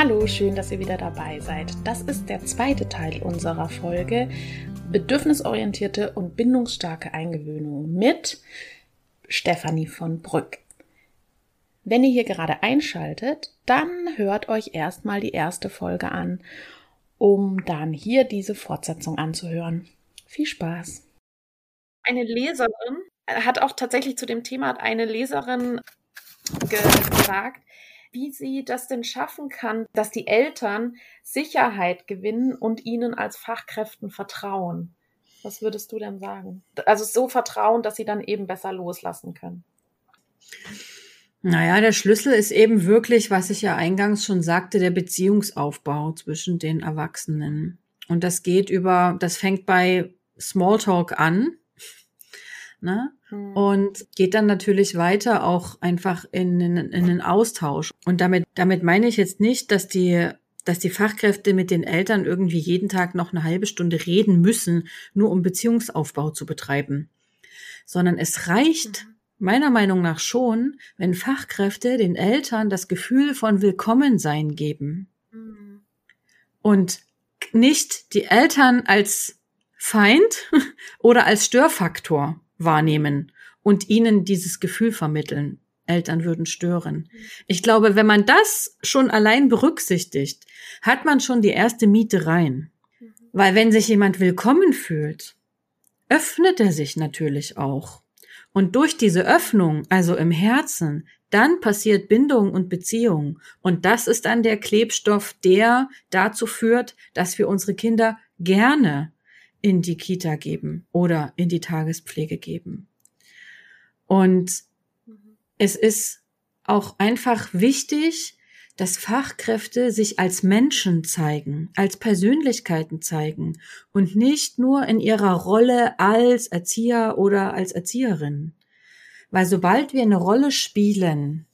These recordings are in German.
Hallo, schön, dass ihr wieder dabei seid. Das ist der zweite Teil unserer Folge Bedürfnisorientierte und bindungsstarke Eingewöhnung mit Stefanie von Brück. Wenn ihr hier gerade einschaltet, dann hört euch erstmal die erste Folge an, um dann hier diese Fortsetzung anzuhören. Viel Spaß! Eine Leserin hat auch tatsächlich zu dem Thema eine Leserin gefragt, wie sie das denn schaffen kann, dass die Eltern Sicherheit gewinnen und ihnen als Fachkräften vertrauen. Was würdest du denn sagen? Also so vertrauen, dass sie dann eben besser loslassen können. Naja, der Schlüssel ist eben wirklich, was ich ja eingangs schon sagte, der Beziehungsaufbau zwischen den Erwachsenen. Und das geht über, das fängt bei Smalltalk an. Ne? Hm. Und geht dann natürlich weiter auch einfach in, in, in den Austausch. Und damit, damit meine ich jetzt nicht, dass die dass die Fachkräfte mit den Eltern irgendwie jeden Tag noch eine halbe Stunde reden müssen, nur um Beziehungsaufbau zu betreiben. Sondern es reicht mhm. meiner Meinung nach schon, wenn Fachkräfte den Eltern das Gefühl von Willkommensein geben. Mhm. Und nicht die Eltern als Feind oder als Störfaktor wahrnehmen und ihnen dieses Gefühl vermitteln. Eltern würden stören. Ich glaube, wenn man das schon allein berücksichtigt, hat man schon die erste Miete rein. Weil wenn sich jemand willkommen fühlt, öffnet er sich natürlich auch. Und durch diese Öffnung, also im Herzen, dann passiert Bindung und Beziehung. Und das ist dann der Klebstoff, der dazu führt, dass wir unsere Kinder gerne in die Kita geben oder in die Tagespflege geben. Und es ist auch einfach wichtig, dass Fachkräfte sich als Menschen zeigen, als Persönlichkeiten zeigen und nicht nur in ihrer Rolle als Erzieher oder als Erzieherin. Weil sobald wir eine Rolle spielen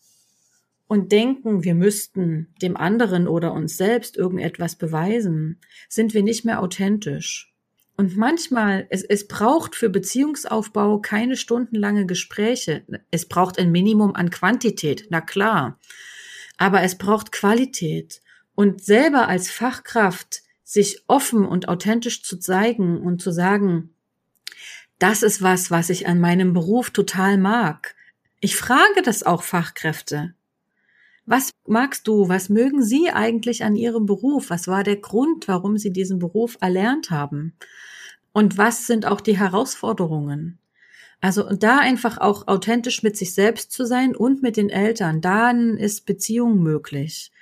und denken, wir müssten dem anderen oder uns selbst irgendetwas beweisen, sind wir nicht mehr authentisch. Und manchmal, es, es braucht für Beziehungsaufbau keine stundenlange Gespräche. Es braucht ein Minimum an Quantität, na klar. Aber es braucht Qualität. Und selber als Fachkraft sich offen und authentisch zu zeigen und zu sagen, das ist was, was ich an meinem Beruf total mag. Ich frage das auch Fachkräfte. Was magst du? Was mögen Sie eigentlich an Ihrem Beruf? Was war der Grund, warum Sie diesen Beruf erlernt haben? Und was sind auch die Herausforderungen? Also da einfach auch authentisch mit sich selbst zu sein und mit den Eltern, dann ist Beziehung möglich.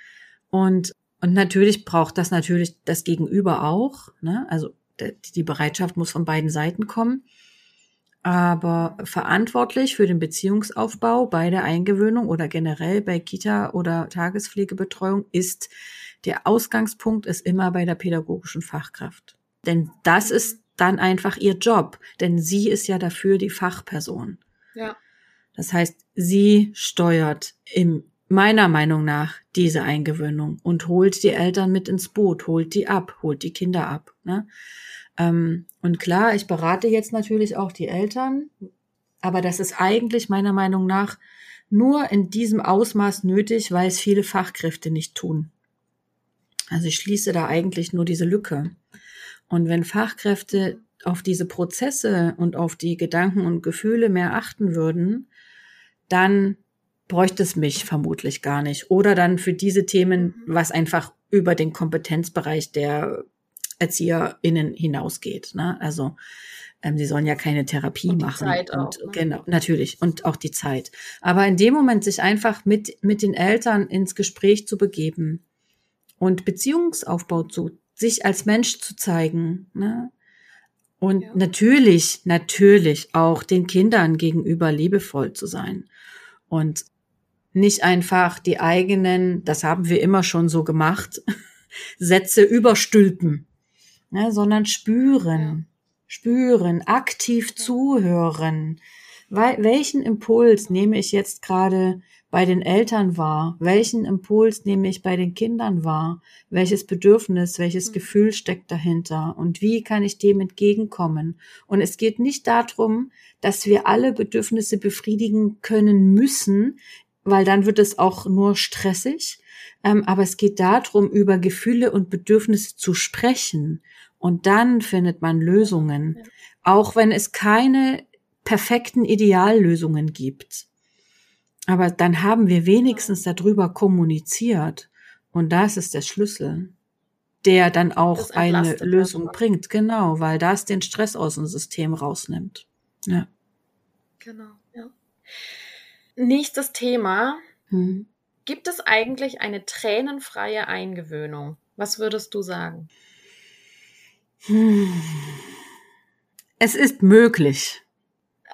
Und, und natürlich braucht das natürlich das Gegenüber auch. Ne? Also die Bereitschaft muss von beiden Seiten kommen. Aber verantwortlich für den Beziehungsaufbau bei der Eingewöhnung oder generell bei Kita oder Tagespflegebetreuung ist der Ausgangspunkt ist immer bei der pädagogischen Fachkraft. Denn das ist dann einfach ihr Job, denn sie ist ja dafür die Fachperson. Ja. Das heißt, sie steuert im meiner Meinung nach diese Eingewöhnung und holt die Eltern mit ins Boot, holt die ab, holt die Kinder ab. Ne? Ähm, und klar, ich berate jetzt natürlich auch die Eltern, aber das ist eigentlich meiner Meinung nach nur in diesem Ausmaß nötig, weil es viele Fachkräfte nicht tun. Also ich schließe da eigentlich nur diese Lücke. Und wenn Fachkräfte auf diese Prozesse und auf die Gedanken und Gefühle mehr achten würden, dann bräuchte es mich vermutlich gar nicht. Oder dann für diese Themen, was einfach über den Kompetenzbereich der ErzieherInnen hinausgeht. Ne? Also ähm, sie sollen ja keine Therapie und die machen. Zeit und auch, ne? genau, natürlich. Und auch die Zeit. Aber in dem Moment sich einfach mit, mit den Eltern ins Gespräch zu begeben und Beziehungsaufbau zu, sich als Mensch zu zeigen. Ne? Und ja. natürlich, natürlich auch den Kindern gegenüber liebevoll zu sein. Und nicht einfach die eigenen, das haben wir immer schon so gemacht, Sätze überstülpen, ne, sondern spüren, spüren, aktiv zuhören. Welchen Impuls nehme ich jetzt gerade bei den Eltern wahr? Welchen Impuls nehme ich bei den Kindern wahr? Welches Bedürfnis, welches mhm. Gefühl steckt dahinter? Und wie kann ich dem entgegenkommen? Und es geht nicht darum, dass wir alle Bedürfnisse befriedigen können müssen, weil dann wird es auch nur stressig. Ähm, aber es geht darum, über Gefühle und Bedürfnisse zu sprechen. Und dann findet man Lösungen. Auch wenn es keine perfekten Ideallösungen gibt. Aber dann haben wir wenigstens darüber kommuniziert. Und das ist der Schlüssel, der dann auch eine Lösung bringt. Genau, weil das den Stress aus dem System rausnimmt. Ja. Genau, ja. Nächstes Thema. Hm. Gibt es eigentlich eine tränenfreie Eingewöhnung? Was würdest du sagen? Hm. Es ist möglich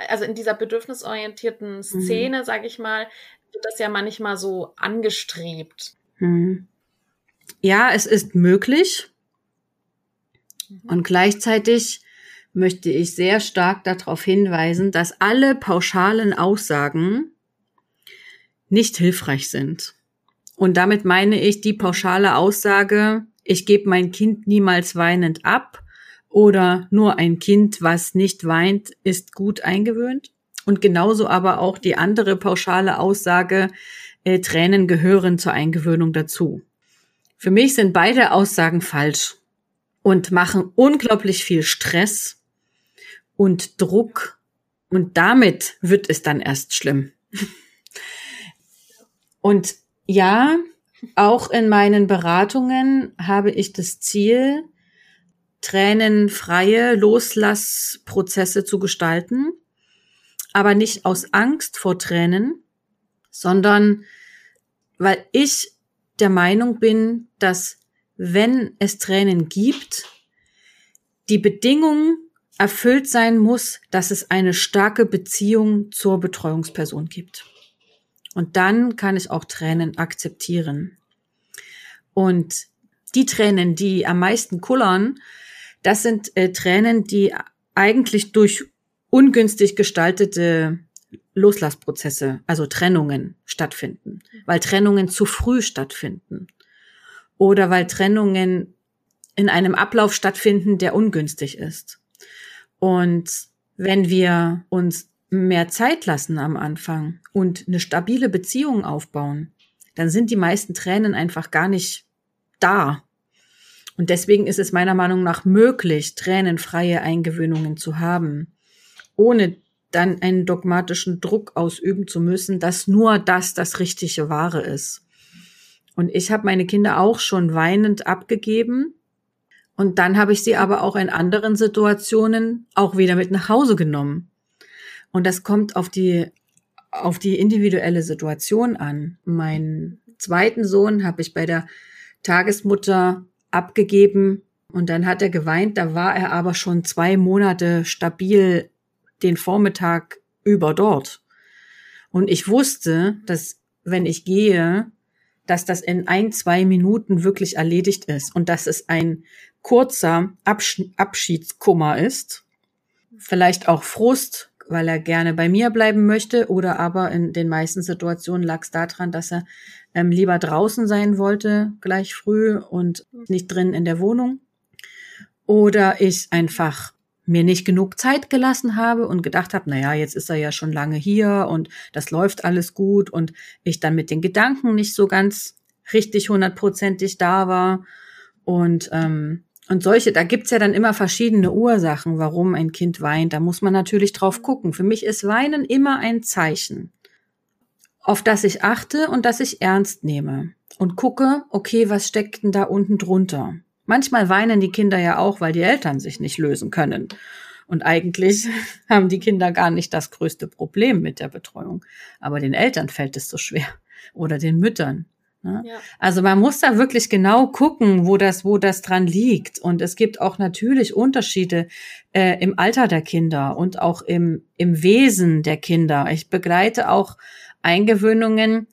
also in dieser bedürfnisorientierten mhm. Szene, mhm. sage ich mal, wird das ja manchmal so angestrebt. Mhm. Ja, es ist möglich. Mhm. Und gleichzeitig möchte ich sehr stark darauf hinweisen, dass alle pauschalen Aussagen nicht hilfreich sind. Und damit meine ich die pauschale Aussage, ich gebe mein Kind niemals weinend ab oder nur ein Kind, was nicht weint, ist gut eingewöhnt. Und genauso aber auch die andere pauschale Aussage, äh, Tränen gehören zur Eingewöhnung dazu. Für mich sind beide Aussagen falsch und machen unglaublich viel Stress und Druck und damit wird es dann erst schlimm. Und ja, auch in meinen Beratungen habe ich das Ziel, tränenfreie Loslassprozesse zu gestalten, aber nicht aus Angst vor Tränen, sondern weil ich der Meinung bin, dass wenn es Tränen gibt, die Bedingung erfüllt sein muss, dass es eine starke Beziehung zur Betreuungsperson gibt. Und dann kann ich auch Tränen akzeptieren. Und die Tränen, die am meisten kullern, das sind äh, Tränen, die eigentlich durch ungünstig gestaltete Loslassprozesse, also Trennungen stattfinden, weil Trennungen zu früh stattfinden oder weil Trennungen in einem Ablauf stattfinden, der ungünstig ist. Und wenn wir uns mehr Zeit lassen am Anfang und eine stabile Beziehung aufbauen, dann sind die meisten Tränen einfach gar nicht da. Und deswegen ist es meiner Meinung nach möglich, tränenfreie Eingewöhnungen zu haben, ohne dann einen dogmatischen Druck ausüben zu müssen, dass nur das das richtige Wahre ist. Und ich habe meine Kinder auch schon weinend abgegeben. Und dann habe ich sie aber auch in anderen Situationen auch wieder mit nach Hause genommen. Und das kommt auf die, auf die individuelle Situation an. Meinen zweiten Sohn habe ich bei der Tagesmutter abgegeben und dann hat er geweint. Da war er aber schon zwei Monate stabil den Vormittag über dort. Und ich wusste, dass wenn ich gehe, dass das in ein, zwei Minuten wirklich erledigt ist und dass es ein kurzer Absch Abschiedskummer ist. Vielleicht auch Frust, weil er gerne bei mir bleiben möchte oder aber in den meisten Situationen lag es daran, dass er ähm, lieber draußen sein wollte, gleich früh und nicht drin in der Wohnung. Oder ich einfach mir nicht genug Zeit gelassen habe und gedacht habe, naja, jetzt ist er ja schon lange hier und das läuft alles gut und ich dann mit den Gedanken nicht so ganz richtig hundertprozentig da war. Und, ähm, und solche, da gibt's ja dann immer verschiedene Ursachen, warum ein Kind weint. Da muss man natürlich drauf gucken. Für mich ist Weinen immer ein Zeichen auf das ich achte und das ich ernst nehme und gucke, okay, was steckt denn da unten drunter? Manchmal weinen die Kinder ja auch, weil die Eltern sich nicht lösen können. Und eigentlich haben die Kinder gar nicht das größte Problem mit der Betreuung. Aber den Eltern fällt es so schwer. Oder den Müttern. Ne? Ja. Also man muss da wirklich genau gucken, wo das, wo das dran liegt. Und es gibt auch natürlich Unterschiede äh, im Alter der Kinder und auch im, im Wesen der Kinder. Ich begleite auch Eingewöhnungen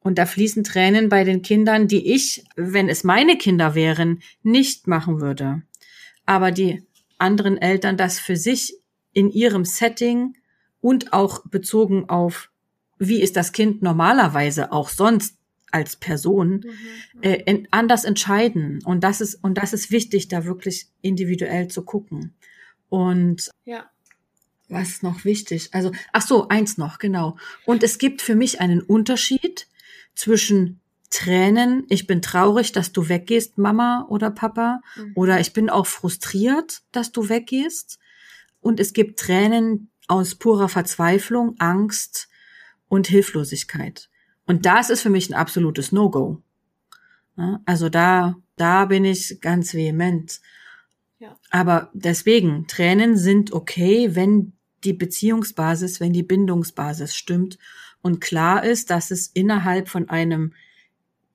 Und da fließen Tränen bei den Kindern, die ich, wenn es meine Kinder wären, nicht machen würde. Aber die anderen Eltern das für sich in ihrem Setting und auch bezogen auf, wie ist das Kind normalerweise auch sonst als Person mhm. äh, anders entscheiden. Und das ist, und das ist wichtig, da wirklich individuell zu gucken. Und ja. was ist noch wichtig? Also, ach so, eins noch, genau. Und es gibt für mich einen Unterschied zwischen Tränen, ich bin traurig, dass du weggehst, Mama oder Papa, mhm. oder ich bin auch frustriert, dass du weggehst. Und es gibt Tränen aus purer Verzweiflung, Angst und Hilflosigkeit. Und das ist für mich ein absolutes No-Go. Also da, da bin ich ganz vehement. Ja. Aber deswegen, Tränen sind okay, wenn die Beziehungsbasis, wenn die Bindungsbasis stimmt und klar ist, dass es innerhalb von einem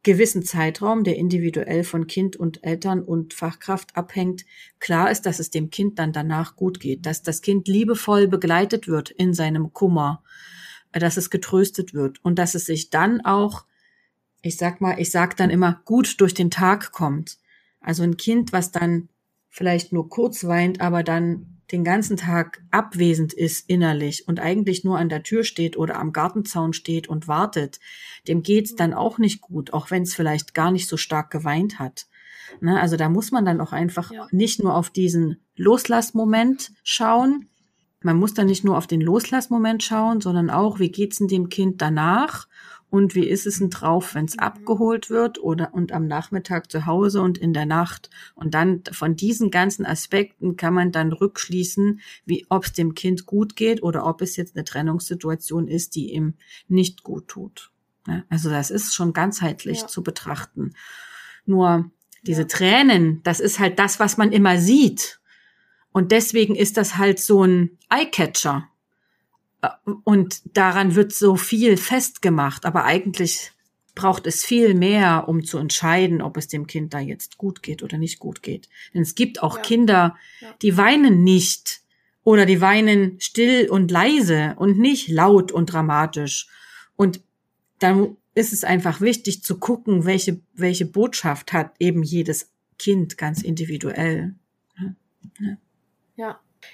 gewissen Zeitraum, der individuell von Kind und Eltern und Fachkraft abhängt, klar ist, dass es dem Kind dann danach gut geht, dass das Kind liebevoll begleitet wird in seinem Kummer, dass es getröstet wird und dass es sich dann auch, ich sag mal, ich sag dann immer, gut durch den Tag kommt. Also ein Kind, was dann vielleicht nur kurz weint, aber dann den ganzen Tag abwesend ist innerlich und eigentlich nur an der Tür steht oder am Gartenzaun steht und wartet, dem geht's dann auch nicht gut, auch wenn es vielleicht gar nicht so stark geweint hat. Ne, also da muss man dann auch einfach ja. nicht nur auf diesen Loslassmoment schauen. Man muss dann nicht nur auf den Loslassmoment schauen, sondern auch, wie geht's denn dem Kind danach? und wie ist es denn drauf, wenn es mhm. abgeholt wird oder und am Nachmittag zu Hause und in der Nacht. Und dann von diesen ganzen Aspekten kann man dann rückschließen, wie ob es dem Kind gut geht oder ob es jetzt eine Trennungssituation ist, die ihm nicht gut tut. Also das ist schon ganzheitlich ja. zu betrachten. Nur diese ja. Tränen, das ist halt das, was man immer sieht. Und deswegen ist das halt so ein Eyecatcher. Und daran wird so viel festgemacht, aber eigentlich braucht es viel mehr, um zu entscheiden, ob es dem Kind da jetzt gut geht oder nicht gut geht. Denn es gibt auch ja. Kinder, die weinen nicht oder die weinen still und leise und nicht laut und dramatisch. Und dann ist es einfach wichtig zu gucken, welche, welche Botschaft hat eben jedes Kind ganz individuell. Ja,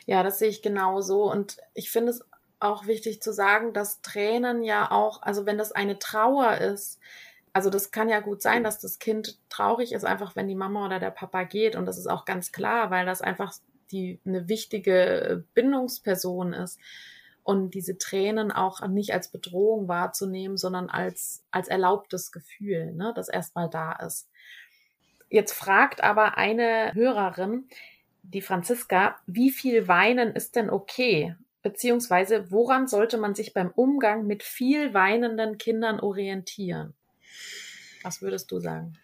ja, das sehe ich genauso. Und ich finde es auch wichtig zu sagen, dass Tränen ja auch, also wenn das eine Trauer ist, also das kann ja gut sein, dass das Kind traurig ist, einfach wenn die Mama oder der Papa geht. Und das ist auch ganz klar, weil das einfach die eine wichtige Bindungsperson ist. Und diese Tränen auch nicht als Bedrohung wahrzunehmen, sondern als, als erlaubtes Gefühl, ne, das erstmal da ist. Jetzt fragt aber eine Hörerin, die Franziska, wie viel Weinen ist denn okay? Beziehungsweise woran sollte man sich beim Umgang mit viel weinenden Kindern orientieren? Was würdest du sagen?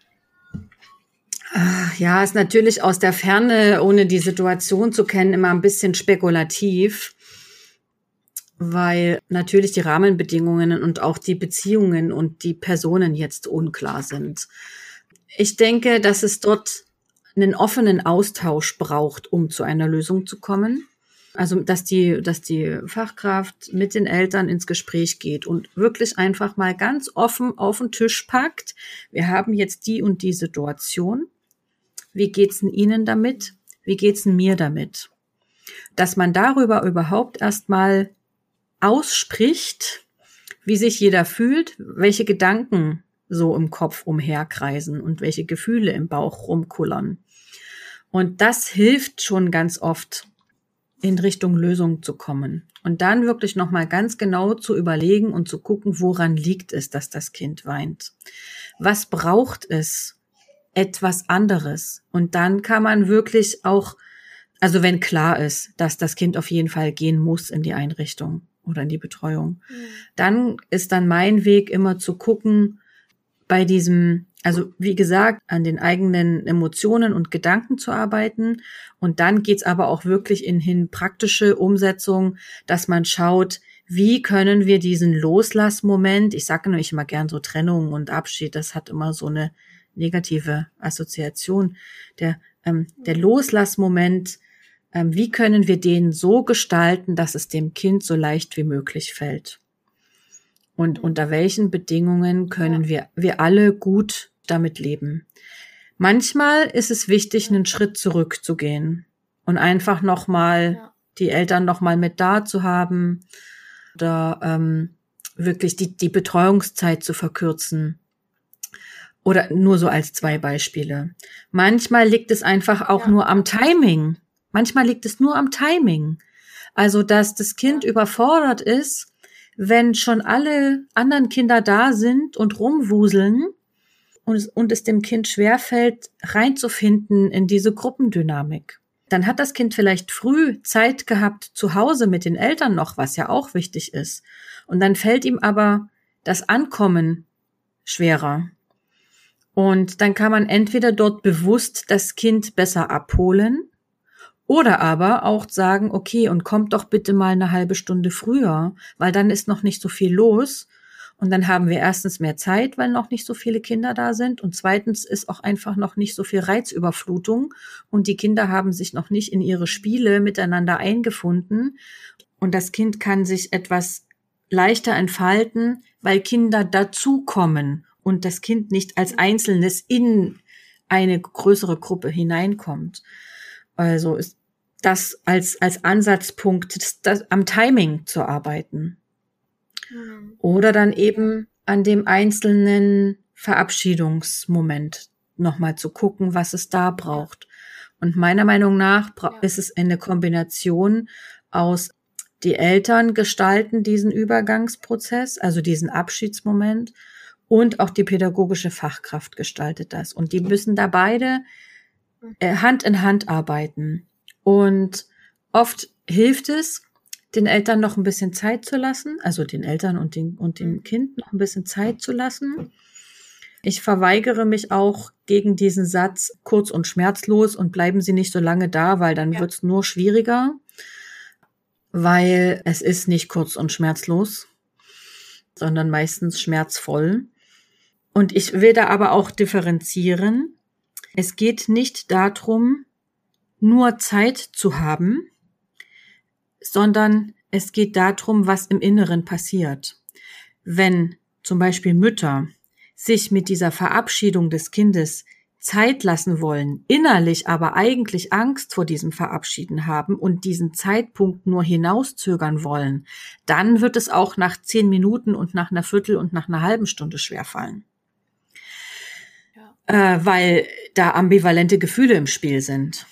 Ja, ist natürlich aus der Ferne, ohne die Situation zu kennen, immer ein bisschen spekulativ, weil natürlich die Rahmenbedingungen und auch die Beziehungen und die Personen jetzt unklar sind. Ich denke, dass es dort einen offenen Austausch braucht, um zu einer Lösung zu kommen. Also, dass die, dass die Fachkraft mit den Eltern ins Gespräch geht und wirklich einfach mal ganz offen auf den Tisch packt. Wir haben jetzt die und die Situation. Wie geht's denn Ihnen damit? Wie geht's denn mir damit? Dass man darüber überhaupt erstmal ausspricht, wie sich jeder fühlt, welche Gedanken so im Kopf umherkreisen und welche Gefühle im Bauch rumkullern. Und das hilft schon ganz oft, in Richtung Lösung zu kommen. Und dann wirklich nochmal ganz genau zu überlegen und zu gucken, woran liegt es, dass das Kind weint. Was braucht es? Etwas anderes. Und dann kann man wirklich auch, also wenn klar ist, dass das Kind auf jeden Fall gehen muss in die Einrichtung oder in die Betreuung, mhm. dann ist dann mein Weg immer zu gucken, bei diesem also wie gesagt, an den eigenen Emotionen und Gedanken zu arbeiten. Und dann geht's aber auch wirklich in hin praktische Umsetzung, dass man schaut, wie können wir diesen Loslassmoment, ich sage nämlich immer gern so Trennung und Abschied, das hat immer so eine negative Assoziation. Der, ähm, der Loslassmoment, ähm, wie können wir den so gestalten, dass es dem Kind so leicht wie möglich fällt? Und unter welchen Bedingungen können ja. wir, wir alle gut damit leben. Manchmal ist es wichtig, einen Schritt zurückzugehen und einfach nochmal ja. die Eltern nochmal mit da zu haben oder ähm, wirklich die, die Betreuungszeit zu verkürzen. Oder nur so als zwei Beispiele. Manchmal liegt es einfach auch ja. nur am Timing. Manchmal liegt es nur am Timing. Also, dass das Kind überfordert ist, wenn schon alle anderen Kinder da sind und rumwuseln und es, und es dem Kind schwerfällt, reinzufinden in diese Gruppendynamik. Dann hat das Kind vielleicht früh Zeit gehabt zu Hause mit den Eltern noch, was ja auch wichtig ist. Und dann fällt ihm aber das Ankommen schwerer. Und dann kann man entweder dort bewusst das Kind besser abholen oder aber auch sagen, okay, und kommt doch bitte mal eine halbe Stunde früher, weil dann ist noch nicht so viel los. Und dann haben wir erstens mehr Zeit, weil noch nicht so viele Kinder da sind. Und zweitens ist auch einfach noch nicht so viel Reizüberflutung. Und die Kinder haben sich noch nicht in ihre Spiele miteinander eingefunden. Und das Kind kann sich etwas leichter entfalten, weil Kinder dazukommen und das Kind nicht als Einzelnes in eine größere Gruppe hineinkommt. Also ist das als, als Ansatzpunkt, das, am Timing zu arbeiten. Mhm. Oder dann eben an dem einzelnen Verabschiedungsmoment nochmal zu gucken, was es da braucht. Und meiner Meinung nach ist es eine Kombination aus die Eltern gestalten diesen Übergangsprozess, also diesen Abschiedsmoment und auch die pädagogische Fachkraft gestaltet das. Und die müssen da beide äh, Hand in Hand arbeiten. Und oft hilft es, den Eltern noch ein bisschen Zeit zu lassen, also den Eltern und, den, und dem Kind noch ein bisschen Zeit zu lassen. Ich verweigere mich auch gegen diesen Satz kurz und schmerzlos und bleiben Sie nicht so lange da, weil dann ja. wird es nur schwieriger, weil es ist nicht kurz und schmerzlos, sondern meistens schmerzvoll. Und ich will da aber auch differenzieren. Es geht nicht darum, nur Zeit zu haben, sondern es geht darum, was im Inneren passiert. Wenn zum Beispiel Mütter sich mit dieser Verabschiedung des Kindes Zeit lassen wollen, innerlich aber eigentlich Angst vor diesem Verabschieden haben und diesen Zeitpunkt nur hinauszögern wollen, dann wird es auch nach zehn Minuten und nach einer Viertel und nach einer halben Stunde schwerfallen äh, weil da ambivalente Gefühle im Spiel sind.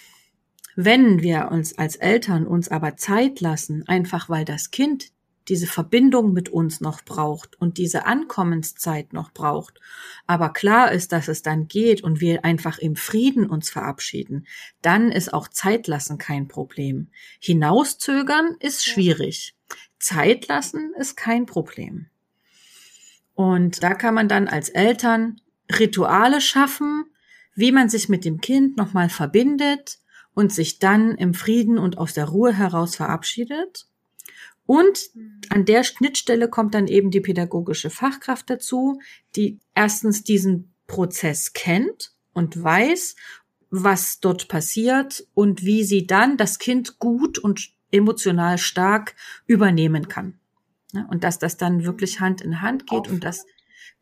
Wenn wir uns als Eltern uns aber Zeit lassen, einfach weil das Kind diese Verbindung mit uns noch braucht und diese Ankommenszeit noch braucht, aber klar ist, dass es dann geht und wir einfach im Frieden uns verabschieden, dann ist auch Zeit lassen kein Problem. Hinauszögern ist schwierig. Zeit lassen ist kein Problem. Und da kann man dann als Eltern Rituale schaffen, wie man sich mit dem Kind nochmal verbindet und sich dann im Frieden und aus der Ruhe heraus verabschiedet. Und an der Schnittstelle kommt dann eben die pädagogische Fachkraft dazu, die erstens diesen Prozess kennt und weiß, was dort passiert und wie sie dann das Kind gut und emotional stark übernehmen kann. Und dass das dann wirklich Hand in Hand geht und dass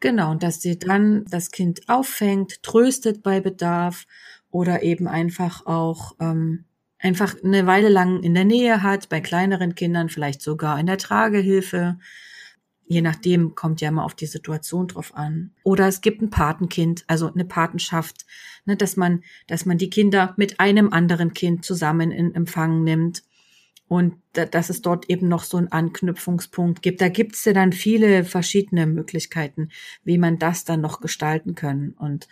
Genau, und dass sie dann das Kind auffängt, tröstet bei Bedarf oder eben einfach auch ähm, einfach eine Weile lang in der Nähe hat, bei kleineren Kindern vielleicht sogar in der Tragehilfe. Je nachdem kommt ja immer auf die Situation drauf an. Oder es gibt ein Patenkind, also eine Patenschaft, ne, dass man, dass man die Kinder mit einem anderen Kind zusammen in Empfang nimmt und dass es dort eben noch so einen Anknüpfungspunkt gibt. Da gibt es ja dann viele verschiedene Möglichkeiten, wie man das dann noch gestalten können und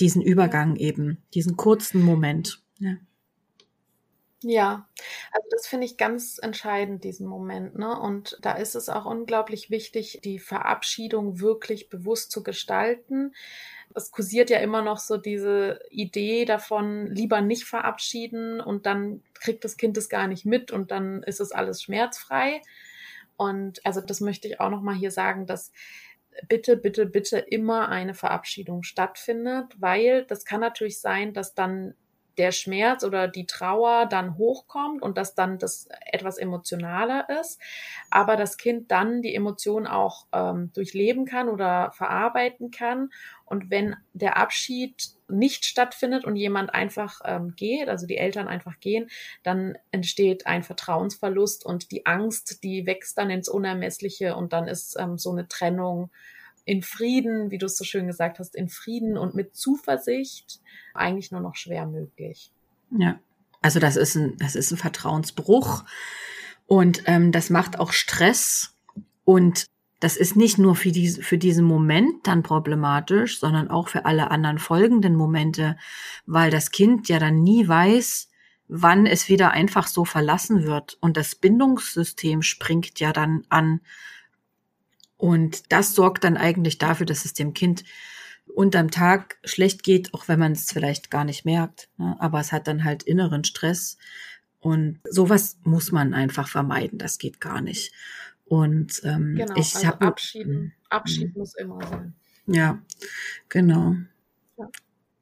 diesen Übergang eben, diesen kurzen Moment. Ja. Ja, also das finde ich ganz entscheidend, diesen Moment. Ne? Und da ist es auch unglaublich wichtig, die Verabschiedung wirklich bewusst zu gestalten es kursiert ja immer noch so diese Idee davon, lieber nicht verabschieden und dann kriegt das Kind es gar nicht mit und dann ist es alles schmerzfrei. Und also das möchte ich auch noch mal hier sagen, dass bitte, bitte, bitte immer eine Verabschiedung stattfindet, weil das kann natürlich sein, dass dann der Schmerz oder die Trauer dann hochkommt und dass dann das etwas emotionaler ist, aber das Kind dann die Emotion auch ähm, durchleben kann oder verarbeiten kann. Und wenn der Abschied nicht stattfindet und jemand einfach ähm, geht, also die Eltern einfach gehen, dann entsteht ein Vertrauensverlust und die Angst, die wächst dann ins Unermessliche und dann ist ähm, so eine Trennung in Frieden, wie du es so schön gesagt hast, in Frieden und mit Zuversicht eigentlich nur noch schwer möglich. Ja, also das ist ein, das ist ein Vertrauensbruch und ähm, das macht auch Stress und das ist nicht nur für, diese, für diesen Moment dann problematisch, sondern auch für alle anderen folgenden Momente, weil das Kind ja dann nie weiß, wann es wieder einfach so verlassen wird. Und das Bindungssystem springt ja dann an. Und das sorgt dann eigentlich dafür, dass es dem Kind unterm Tag schlecht geht, auch wenn man es vielleicht gar nicht merkt. Ne? Aber es hat dann halt inneren Stress. Und sowas muss man einfach vermeiden. Das geht gar nicht. Und ähm, genau, ich also habe Abschied, hm, Abschied hm. muss immer sein. Ja, genau. Ja.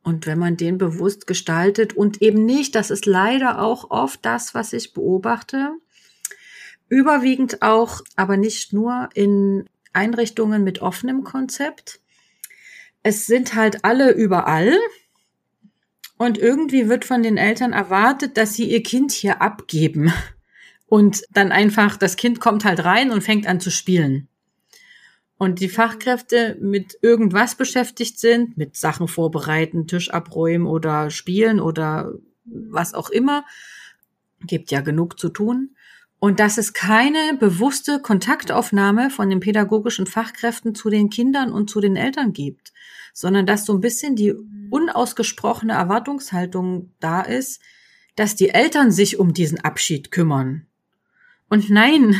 Und wenn man den bewusst gestaltet und eben nicht, das ist leider auch oft das, was ich beobachte, überwiegend auch, aber nicht nur in Einrichtungen mit offenem Konzept. Es sind halt alle überall. Und irgendwie wird von den Eltern erwartet, dass sie ihr Kind hier abgeben. Und dann einfach, das Kind kommt halt rein und fängt an zu spielen. Und die Fachkräfte mit irgendwas beschäftigt sind, mit Sachen vorbereiten, Tisch abräumen oder spielen oder was auch immer, gibt ja genug zu tun. Und dass es keine bewusste Kontaktaufnahme von den pädagogischen Fachkräften zu den Kindern und zu den Eltern gibt, sondern dass so ein bisschen die unausgesprochene Erwartungshaltung da ist, dass die Eltern sich um diesen Abschied kümmern. Und nein, mhm.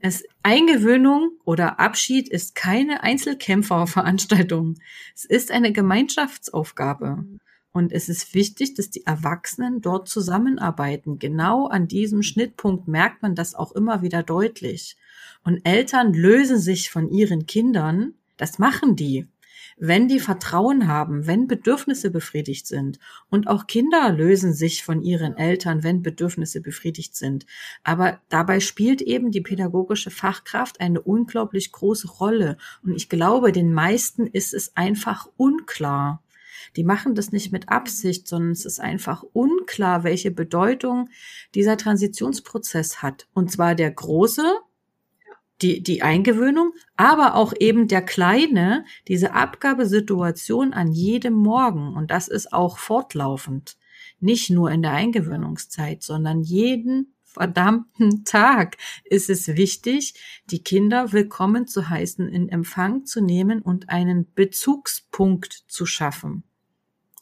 es, Eingewöhnung oder Abschied ist keine Einzelkämpferveranstaltung. Es ist eine Gemeinschaftsaufgabe. Mhm. Und es ist wichtig, dass die Erwachsenen dort zusammenarbeiten. Genau an diesem Schnittpunkt merkt man das auch immer wieder deutlich. Und Eltern lösen sich von ihren Kindern. Das machen die wenn die Vertrauen haben, wenn Bedürfnisse befriedigt sind. Und auch Kinder lösen sich von ihren Eltern, wenn Bedürfnisse befriedigt sind. Aber dabei spielt eben die pädagogische Fachkraft eine unglaublich große Rolle. Und ich glaube, den meisten ist es einfach unklar. Die machen das nicht mit Absicht, sondern es ist einfach unklar, welche Bedeutung dieser Transitionsprozess hat. Und zwar der große, die, die Eingewöhnung, aber auch eben der kleine, diese Abgabesituation an jedem Morgen. Und das ist auch fortlaufend. Nicht nur in der Eingewöhnungszeit, sondern jeden verdammten Tag ist es wichtig, die Kinder willkommen zu heißen, in Empfang zu nehmen und einen Bezugspunkt zu schaffen.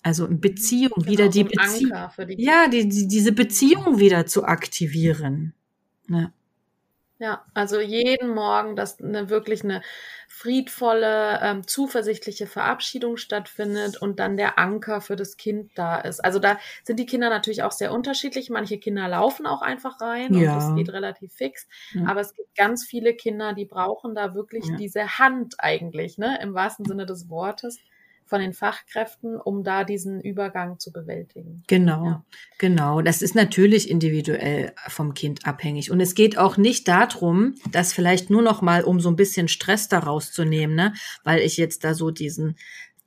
Also in Beziehung genau, wieder die Beziehung. Ja, die, die, diese Beziehung wieder zu aktivieren. Ja. Ja, also jeden Morgen, dass eine wirklich eine friedvolle, ähm, zuversichtliche Verabschiedung stattfindet und dann der Anker für das Kind da ist. Also da sind die Kinder natürlich auch sehr unterschiedlich. Manche Kinder laufen auch einfach rein ja. und das geht relativ fix. Ja. Aber es gibt ganz viele Kinder, die brauchen da wirklich ja. diese Hand eigentlich, ne, im wahrsten Sinne des Wortes von den Fachkräften, um da diesen Übergang zu bewältigen. Genau, ja. genau. Das ist natürlich individuell vom Kind abhängig. Und es geht auch nicht darum, das vielleicht nur noch mal, um so ein bisschen Stress daraus zu nehmen, ne? weil ich jetzt da so diesen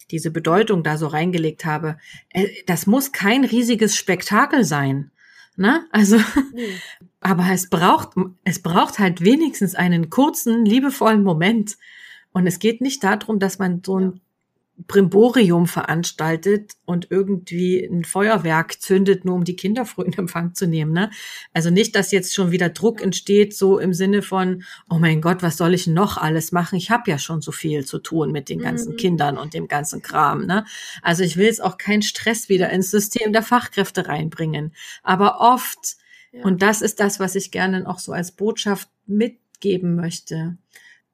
diese Bedeutung da so reingelegt habe. Äh, das muss kein riesiges Spektakel sein. Ne? Also, mhm. aber es braucht, es braucht halt wenigstens einen kurzen, liebevollen Moment. Und es geht nicht darum, dass man so ein Brimborium veranstaltet und irgendwie ein Feuerwerk zündet, nur um die Kinder früh in Empfang zu nehmen. Ne? Also nicht, dass jetzt schon wieder Druck entsteht, so im Sinne von, oh mein Gott, was soll ich noch alles machen? Ich habe ja schon so viel zu tun mit den ganzen mhm. Kindern und dem ganzen Kram. Ne? Also ich will jetzt auch keinen Stress wieder ins System der Fachkräfte reinbringen. Aber oft, ja. und das ist das, was ich gerne auch so als Botschaft mitgeben möchte,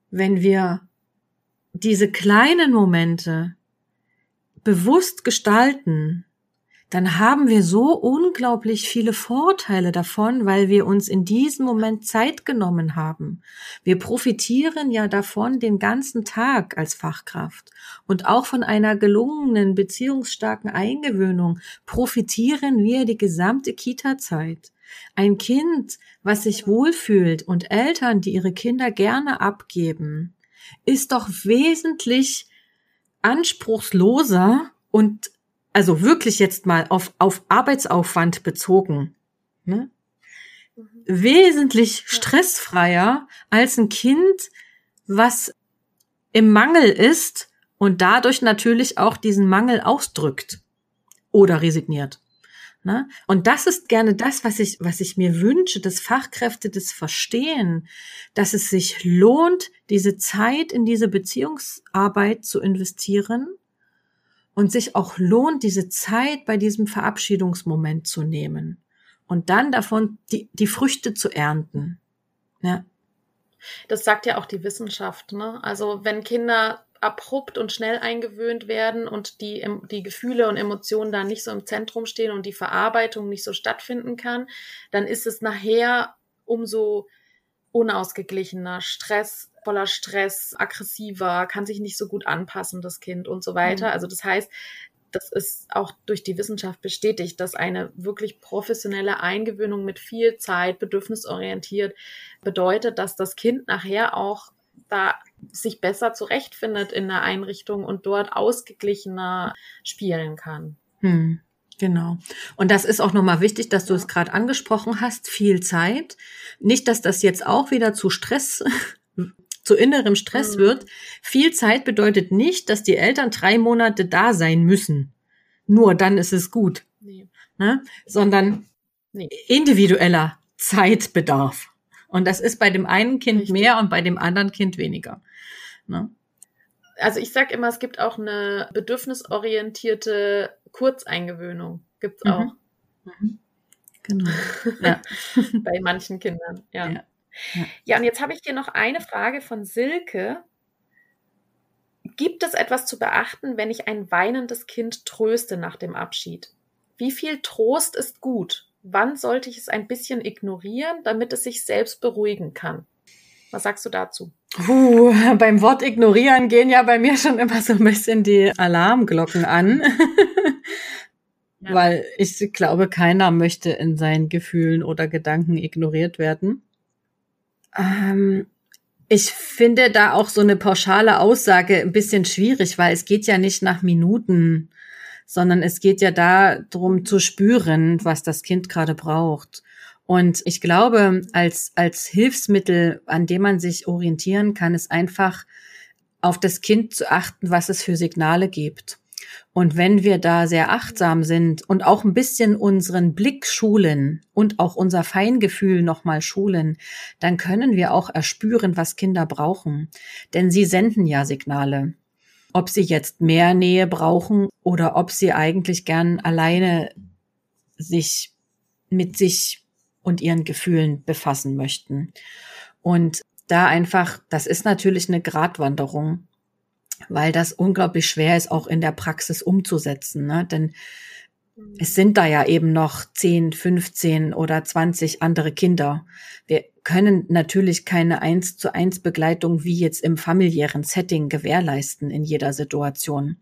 wenn wir diese kleinen Momente bewusst gestalten, dann haben wir so unglaublich viele Vorteile davon, weil wir uns in diesem Moment Zeit genommen haben. Wir profitieren ja davon den ganzen Tag als Fachkraft. Und auch von einer gelungenen, beziehungsstarken Eingewöhnung profitieren wir die gesamte Kita-Zeit. Ein Kind, was sich wohlfühlt und Eltern, die ihre Kinder gerne abgeben, ist doch wesentlich anspruchsloser und also wirklich jetzt mal auf, auf Arbeitsaufwand bezogen, ne? Mhm. wesentlich stressfreier als ein Kind, was im Mangel ist und dadurch natürlich auch diesen Mangel ausdrückt oder resigniert. Ne? Und das ist gerne das, was ich, was ich mir wünsche, dass Fachkräfte das verstehen, dass es sich lohnt, diese Zeit in diese Beziehungsarbeit zu investieren und sich auch lohnt, diese Zeit bei diesem Verabschiedungsmoment zu nehmen und dann davon die, die Früchte zu ernten. Ja. Das sagt ja auch die Wissenschaft. Ne? Also wenn Kinder abrupt und schnell eingewöhnt werden und die, die Gefühle und Emotionen da nicht so im Zentrum stehen und die Verarbeitung nicht so stattfinden kann, dann ist es nachher umso unausgeglichener, Stress, voller Stress, aggressiver, kann sich nicht so gut anpassen, das Kind und so weiter. Mhm. Also das heißt, das ist auch durch die Wissenschaft bestätigt, dass eine wirklich professionelle Eingewöhnung mit viel Zeit, bedürfnisorientiert bedeutet, dass das Kind nachher auch da sich besser zurechtfindet in der Einrichtung und dort ausgeglichener spielen kann. Hm, genau. Und das ist auch nochmal wichtig, dass du es gerade angesprochen hast, viel Zeit. Nicht, dass das jetzt auch wieder zu Stress zu innerem Stress mhm. wird. Viel Zeit bedeutet nicht, dass die Eltern drei Monate da sein müssen. Nur dann ist es gut. Nee. Ne? Sondern nee. individueller Zeitbedarf. Und das ist bei dem einen Kind Richtig. mehr und bei dem anderen Kind weniger. Ne? Also ich sage immer, es gibt auch eine bedürfnisorientierte Kurzeingewöhnung. Gibt's mhm. auch. Mhm. Genau. Ja. bei manchen Kindern, ja. ja. Ja. und jetzt habe ich hier noch eine Frage von Silke. Gibt es etwas zu beachten, wenn ich ein weinendes Kind tröste nach dem Abschied? Wie viel Trost ist gut? Wann sollte ich es ein bisschen ignorieren, damit es sich selbst beruhigen kann? Was sagst du dazu? Uh, beim Wort ignorieren gehen ja bei mir schon immer so ein bisschen die Alarmglocken an. ja. Weil ich glaube, keiner möchte in seinen Gefühlen oder Gedanken ignoriert werden. Ähm, ich finde da auch so eine pauschale Aussage ein bisschen schwierig, weil es geht ja nicht nach Minuten, sondern es geht ja darum zu spüren, was das Kind gerade braucht. Und ich glaube, als, als Hilfsmittel, an dem man sich orientieren kann, ist einfach auf das Kind zu achten, was es für Signale gibt. Und wenn wir da sehr achtsam sind und auch ein bisschen unseren Blick schulen und auch unser Feingefühl nochmal schulen, dann können wir auch erspüren, was Kinder brauchen. Denn sie senden ja Signale. Ob sie jetzt mehr Nähe brauchen oder ob sie eigentlich gern alleine sich mit sich und ihren Gefühlen befassen möchten. Und da einfach, das ist natürlich eine Gratwanderung weil das unglaublich schwer ist, auch in der Praxis umzusetzen. Ne? Denn. Es sind da ja eben noch 10, 15 oder 20 andere Kinder. Wir können natürlich keine eins zu eins Begleitung wie jetzt im familiären Setting gewährleisten in jeder Situation.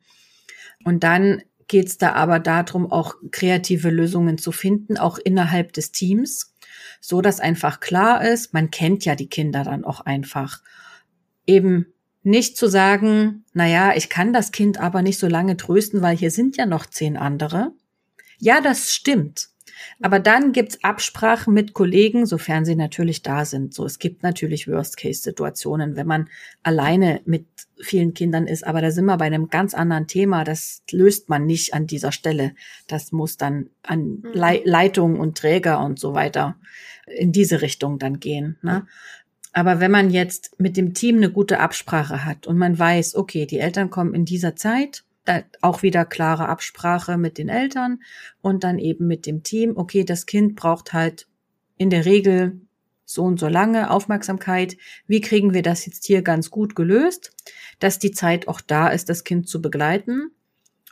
Und dann geht es da aber darum, auch kreative Lösungen zu finden, auch innerhalb des Teams, so dass einfach klar ist, man kennt ja die Kinder dann auch einfach. Eben nicht zu sagen, na ja, ich kann das Kind aber nicht so lange trösten, weil hier sind ja noch zehn andere. Ja, das stimmt. Aber dann gibt's Absprachen mit Kollegen, sofern sie natürlich da sind. So, es gibt natürlich Worst-Case-Situationen, wenn man alleine mit vielen Kindern ist. Aber da sind wir bei einem ganz anderen Thema. Das löst man nicht an dieser Stelle. Das muss dann an mhm. Le Leitung und Träger und so weiter in diese Richtung dann gehen. Ne? Aber wenn man jetzt mit dem Team eine gute Absprache hat und man weiß, okay, die Eltern kommen in dieser Zeit, da auch wieder klare Absprache mit den Eltern und dann eben mit dem Team, okay, das Kind braucht halt in der Regel so und so lange Aufmerksamkeit. Wie kriegen wir das jetzt hier ganz gut gelöst, dass die Zeit auch da ist, das Kind zu begleiten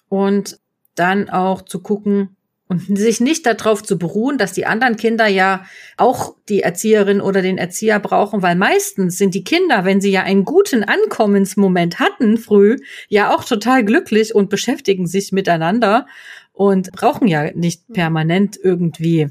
und dann auch zu gucken, und sich nicht darauf zu beruhen, dass die anderen Kinder ja auch die Erzieherin oder den Erzieher brauchen, weil meistens sind die Kinder, wenn sie ja einen guten Ankommensmoment hatten früh, ja auch total glücklich und beschäftigen sich miteinander und brauchen ja nicht mhm. permanent irgendwie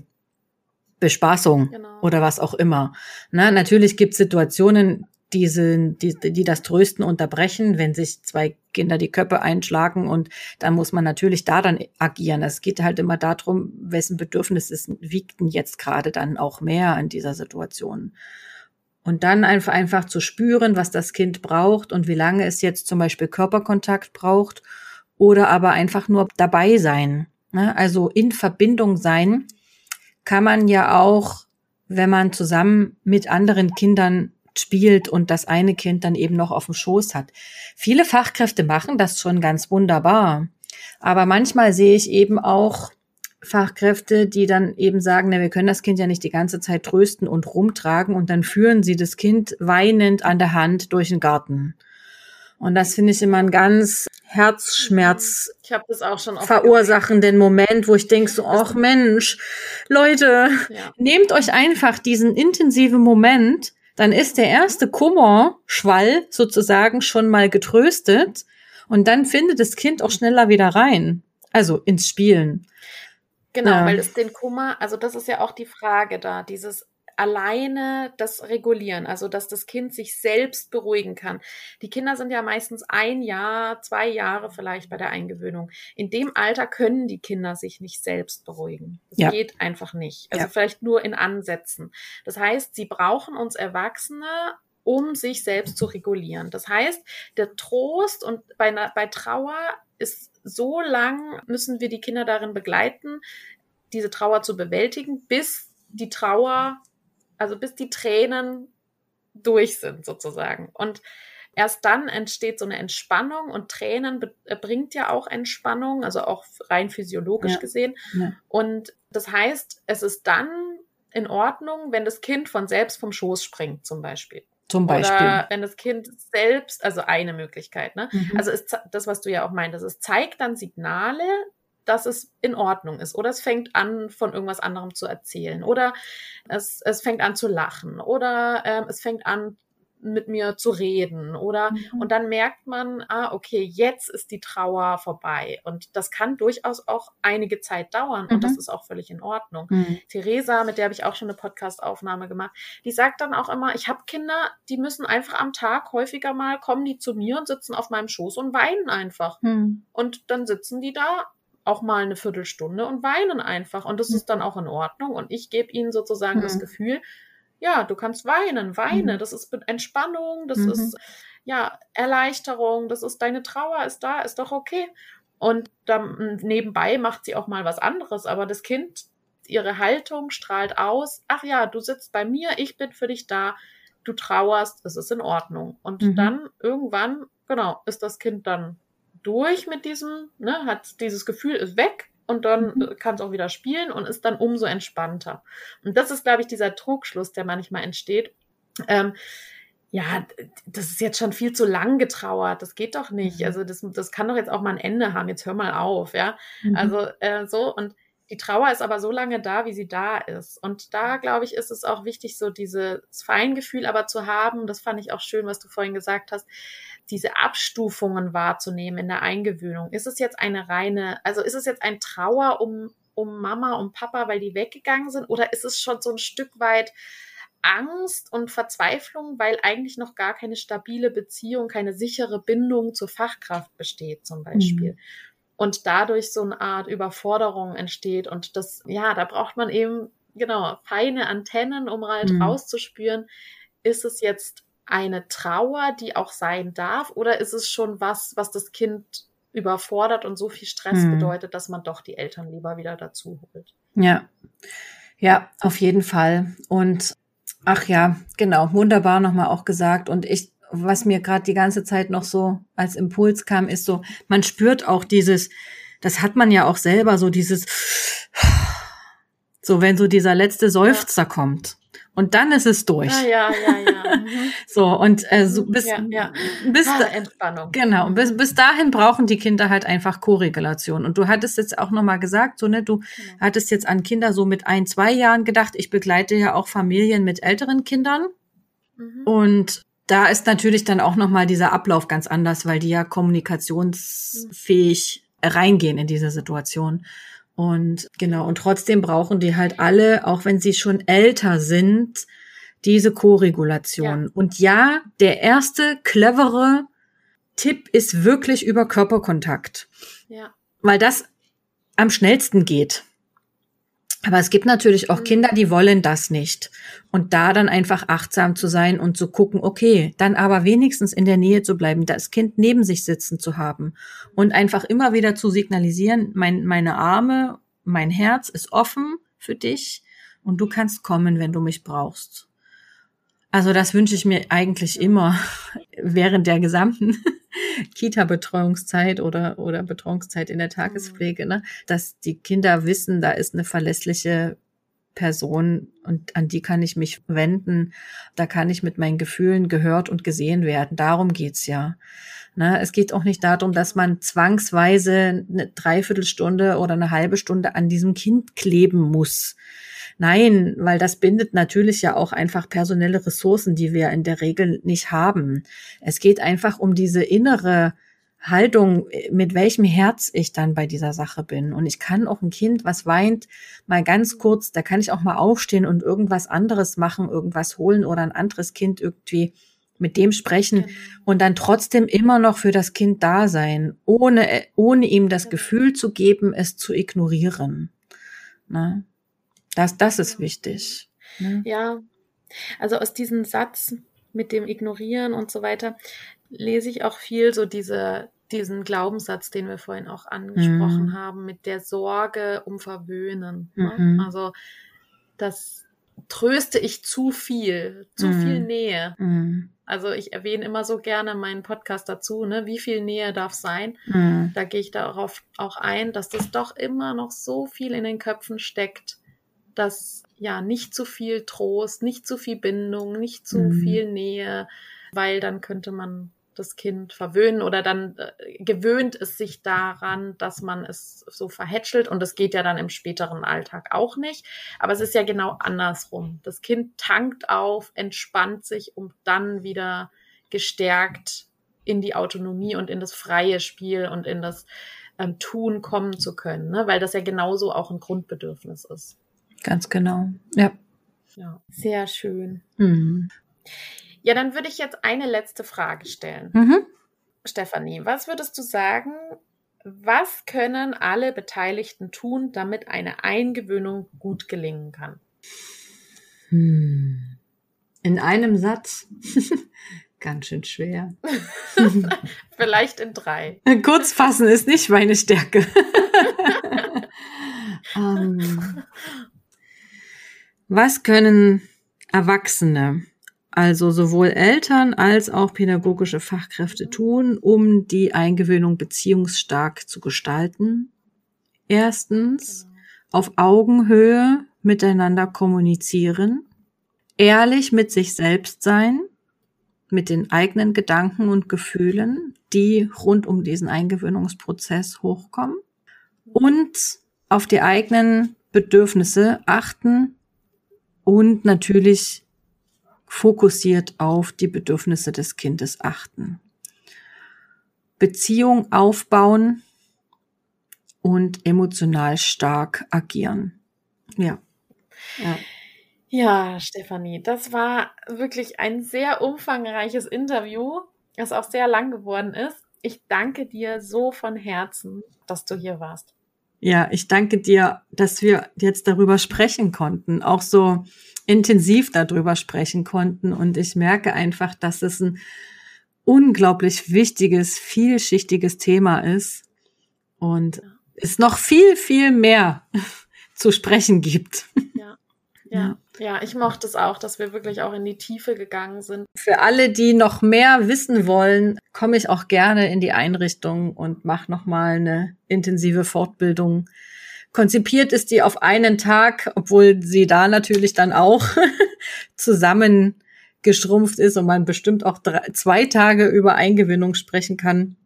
Bespaßung genau. oder was auch immer. Na, natürlich gibt es Situationen, die, sind, die, die das Trösten unterbrechen, wenn sich zwei Kinder die Köpfe einschlagen und dann muss man natürlich da dann agieren. Es geht halt immer darum, wessen Bedürfnis ist, wiegt denn jetzt gerade dann auch mehr in dieser Situation. Und dann einfach, einfach zu spüren, was das Kind braucht und wie lange es jetzt zum Beispiel Körperkontakt braucht oder aber einfach nur dabei sein. Ne? Also in Verbindung sein kann man ja auch, wenn man zusammen mit anderen Kindern spielt und das eine Kind dann eben noch auf dem Schoß hat. Viele Fachkräfte machen das schon ganz wunderbar. Aber manchmal sehe ich eben auch Fachkräfte, die dann eben sagen, na, wir können das Kind ja nicht die ganze Zeit trösten und rumtragen und dann führen sie das Kind weinend an der Hand durch den Garten. Und das finde ich immer ein ganz Herzschmerz ich das auch schon verursachenden Moment, wo ich denke so, ach Mensch, Leute, ja. nehmt euch einfach diesen intensiven Moment dann ist der erste Kummerschwall sozusagen schon mal getröstet und dann findet das Kind auch schneller wieder rein. Also ins Spielen. Genau, ja. weil es den Kummer, also das ist ja auch die Frage da, dieses alleine das regulieren, also dass das Kind sich selbst beruhigen kann. Die Kinder sind ja meistens ein Jahr, zwei Jahre vielleicht bei der Eingewöhnung. In dem Alter können die Kinder sich nicht selbst beruhigen. Das ja. geht einfach nicht. Also ja. vielleicht nur in Ansätzen. Das heißt, sie brauchen uns Erwachsene, um sich selbst zu regulieren. Das heißt, der Trost und bei, bei Trauer ist so lang, müssen wir die Kinder darin begleiten, diese Trauer zu bewältigen, bis die Trauer also bis die Tränen durch sind sozusagen. Und erst dann entsteht so eine Entspannung und Tränen äh, bringt ja auch Entspannung, also auch rein physiologisch ja. gesehen. Ja. Und das heißt, es ist dann in Ordnung, wenn das Kind von selbst vom Schoß springt, zum Beispiel. Zum Beispiel. Oder wenn das Kind selbst, also eine Möglichkeit, ne? Mhm. Also ist das, was du ja auch meintest, es zeigt dann Signale, dass es in Ordnung ist. Oder es fängt an, von irgendwas anderem zu erzählen. Oder es, es fängt an zu lachen. Oder ähm, es fängt an, mit mir zu reden oder mhm. und dann merkt man, ah, okay, jetzt ist die Trauer vorbei und das kann durchaus auch einige Zeit dauern mhm. und das mhm. ist auch völlig in Ordnung. Mhm. Theresa, mit der habe ich auch schon eine Podcast-Aufnahme gemacht, die sagt dann auch immer, ich habe Kinder, die müssen einfach am Tag häufiger mal kommen die zu mir und sitzen auf meinem Schoß und weinen einfach mhm. und dann sitzen die da auch mal eine Viertelstunde und weinen einfach. Und das mhm. ist dann auch in Ordnung. Und ich gebe ihnen sozusagen mhm. das Gefühl, ja, du kannst weinen, weine. Mhm. Das ist Entspannung, das mhm. ist ja Erleichterung, das ist deine Trauer ist da, ist doch okay. Und dann nebenbei macht sie auch mal was anderes, aber das Kind, ihre Haltung strahlt aus, ach ja, du sitzt bei mir, ich bin für dich da, du trauerst, es ist in Ordnung. Und mhm. dann irgendwann, genau, ist das Kind dann durch mit diesem, ne, hat dieses Gefühl ist weg und dann mhm. kann es auch wieder spielen und ist dann umso entspannter. Und das ist, glaube ich, dieser Trugschluss, der manchmal entsteht. Ähm, ja, das ist jetzt schon viel zu lang getrauert. Das geht doch nicht. Mhm. Also das, das kann doch jetzt auch mal ein Ende haben. Jetzt hör mal auf, ja. Mhm. Also äh, so und die Trauer ist aber so lange da, wie sie da ist. Und da, glaube ich, ist es auch wichtig, so dieses Feingefühl aber zu haben. Das fand ich auch schön, was du vorhin gesagt hast diese Abstufungen wahrzunehmen in der Eingewöhnung. Ist es jetzt eine reine, also ist es jetzt ein Trauer um, um Mama und Papa, weil die weggegangen sind, oder ist es schon so ein Stück weit Angst und Verzweiflung, weil eigentlich noch gar keine stabile Beziehung, keine sichere Bindung zur Fachkraft besteht, zum Beispiel. Mhm. Und dadurch so eine Art Überforderung entsteht. Und das, ja, da braucht man eben, genau, feine Antennen, um halt mhm. rauszuspüren, ist es jetzt eine Trauer, die auch sein darf, oder ist es schon was, was das Kind überfordert und so viel Stress hm. bedeutet, dass man doch die Eltern lieber wieder dazu holt? Ja, ja, auf jeden Fall. Und ach ja, genau, wunderbar nochmal auch gesagt. Und ich, was mir gerade die ganze Zeit noch so als Impuls kam, ist so, man spürt auch dieses, das hat man ja auch selber, so dieses, so wenn so dieser letzte Seufzer kommt. Und dann ist es durch. Ah, ja, ja, ja. Mhm. So, und äh, so bis, ja, ja. bis Ah, Entspannung. Genau, bis, bis dahin brauchen die Kinder halt einfach Koregulation. Und du hattest jetzt auch nochmal gesagt, so, ne, du Genau. hattest jetzt an Kinder so mit ein, zwei Jahren gedacht. Ich begleite ja auch Familien mit älteren Kindern. Mhm. Und da ist natürlich dann auch nochmal dieser Ablauf ganz anders, weil die ja kommunikationsfähig reingehen in diese Situation. Und genau, und trotzdem brauchen die halt alle, auch wenn sie schon älter sind, diese Koregulation. Ja. Und ja, der erste clevere Tipp ist wirklich über Körperkontakt, Ja. weil das am schnellsten geht. Aber es gibt natürlich auch Mhm. Kinder, die wollen das nicht. Und da dann einfach achtsam zu sein und zu gucken, okay, dann aber wenigstens in der Nähe zu bleiben, das Kind neben sich sitzen zu haben und einfach immer wieder zu signalisieren, mein, meine Arme, mein Herz ist offen für dich und du kannst kommen, wenn du mich brauchst. Also das wünsche ich mir eigentlich immer während der gesamten Kita-Betreuungszeit oder, oder Betreuungszeit in der Tagespflege, ne? dass die Kinder wissen, da ist eine verlässliche Person und an die kann ich mich wenden. Da kann ich mit meinen Gefühlen gehört und gesehen werden. Darum geht's ja. Ne? Es geht auch nicht darum, dass man zwangsweise eine Dreiviertelstunde oder eine halbe Stunde an diesem Kind kleben muss. Nein, weil das bindet natürlich ja auch einfach personelle Ressourcen, die wir in der Regel nicht haben. Es geht einfach um diese innere Haltung, mit welchem Herz ich dann bei dieser Sache bin. Und ich kann auch ein Kind, was weint, mal ganz kurz, da kann ich auch mal aufstehen und irgendwas anderes machen, irgendwas holen oder ein anderes Kind irgendwie mit dem sprechen Genau. und dann trotzdem immer noch für das Kind da sein, ohne, ohne ihm das Genau. Gefühl zu geben, es zu ignorieren. Ne? Das, das ist wichtig. Ne? Ja, also aus diesem Satz mit dem Ignorieren und so weiter lese ich auch viel so diese, diesen Glaubenssatz, den wir vorhin auch angesprochen Mhm. haben, mit der Sorge um Verwöhnen. Mhm. Ne? Also das tröste ich zu viel, zu Mhm. viel Nähe. Mhm. Also ich erwähne immer so gerne meinen Podcast dazu, ne? wie viel Nähe darf sein. Mhm. Da gehe ich darauf auch ein, dass das doch immer noch so viel in den Köpfen steckt, dass ja nicht zu viel Trost, nicht zu viel Bindung, nicht zu Mhm. viel Nähe, weil dann könnte man das Kind verwöhnen oder dann äh, gewöhnt es sich daran, dass man es so verhätschelt und das geht ja dann im späteren Alltag auch nicht. Aber es ist ja genau andersrum. Das Kind tankt auf, entspannt sich, um dann wieder gestärkt in die Autonomie und in das freie Spiel und in das ähm, Tun kommen zu können, ne? weil das ja genauso auch ein Grundbedürfnis ist. Ganz genau. Ja. Ja, sehr schön. Mhm. Ja, dann würde ich jetzt eine letzte Frage stellen. Mhm. Stefanie, was würdest du sagen, was können alle Beteiligten tun, damit eine Eingewöhnung gut gelingen kann? Hm. In einem Satz. Ganz schön schwer. Vielleicht in drei. Kurz fassen ist nicht meine Stärke. ähm, was können Erwachsene, also sowohl Eltern als auch pädagogische Fachkräfte tun, um die Eingewöhnung beziehungsstark zu gestalten? Erstens, auf Augenhöhe miteinander kommunizieren, ehrlich mit sich selbst sein, mit den eigenen Gedanken und Gefühlen, die rund um diesen Eingewöhnungsprozess hochkommen und auf die eigenen Bedürfnisse achten und natürlich fokussiert auf die Bedürfnisse des Kindes achten. Beziehung aufbauen und emotional stark agieren. Ja. ja. Ja, Stefanie, das war wirklich ein sehr umfangreiches Interview, das auch sehr lang geworden ist. Ich danke dir so von Herzen, dass du hier warst. Ja, ich danke dir, dass wir jetzt darüber sprechen konnten, auch so intensiv darüber sprechen konnten. Und ich merke einfach, dass es ein unglaublich wichtiges, vielschichtiges Thema ist und es noch viel, viel mehr zu sprechen gibt. Ja. Ja, ja, ich mochte es auch, dass wir wirklich auch in die Tiefe gegangen sind. Für alle, die noch mehr wissen wollen, komme ich auch gerne in die Einrichtung und mache nochmal eine intensive Fortbildung konzipiert ist die auf einen Tag, obwohl sie da natürlich dann auch zusammen geschrumpft ist und man bestimmt auch drei, zwei Tage über Eingewinnung sprechen kann.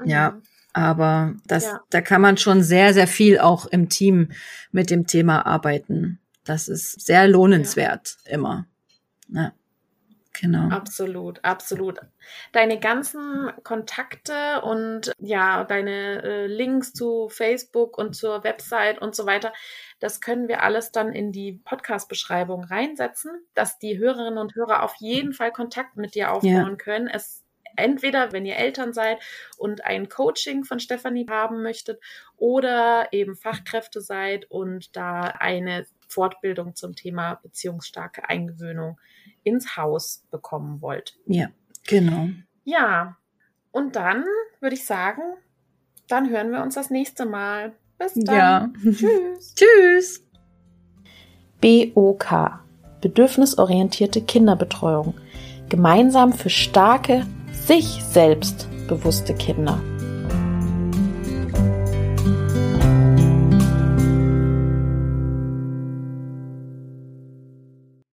Mhm. Ja, aber das, ja. da kann man schon sehr, sehr viel auch im Team mit dem Thema arbeiten. Das ist sehr lohnenswert ja. immer. Ja. Genau. Absolut, absolut. Deine ganzen Kontakte und ja, deine äh, Links zu Facebook und zur Website und so weiter, das können wir alles dann in die Podcast-Beschreibung reinsetzen, dass die Hörerinnen und Hörer auf jeden Fall Kontakt mit dir aufbauen ja. können. Es entweder, wenn ihr Eltern seid und ein Coaching von Stefanie haben möchtet oder eben Fachkräfte seid und da eine Fortbildung zum Thema beziehungsstarke Eingewöhnung ins Haus bekommen wollt. Ja, genau. Ja, und dann würde ich sagen, dann hören wir uns das nächste Mal. Bis dann. Ja. Tschüss. Tschüss. BOK. Bedürfnisorientierte Kinderbetreuung. Gemeinsam für starke, sich selbst bewusste Kinder.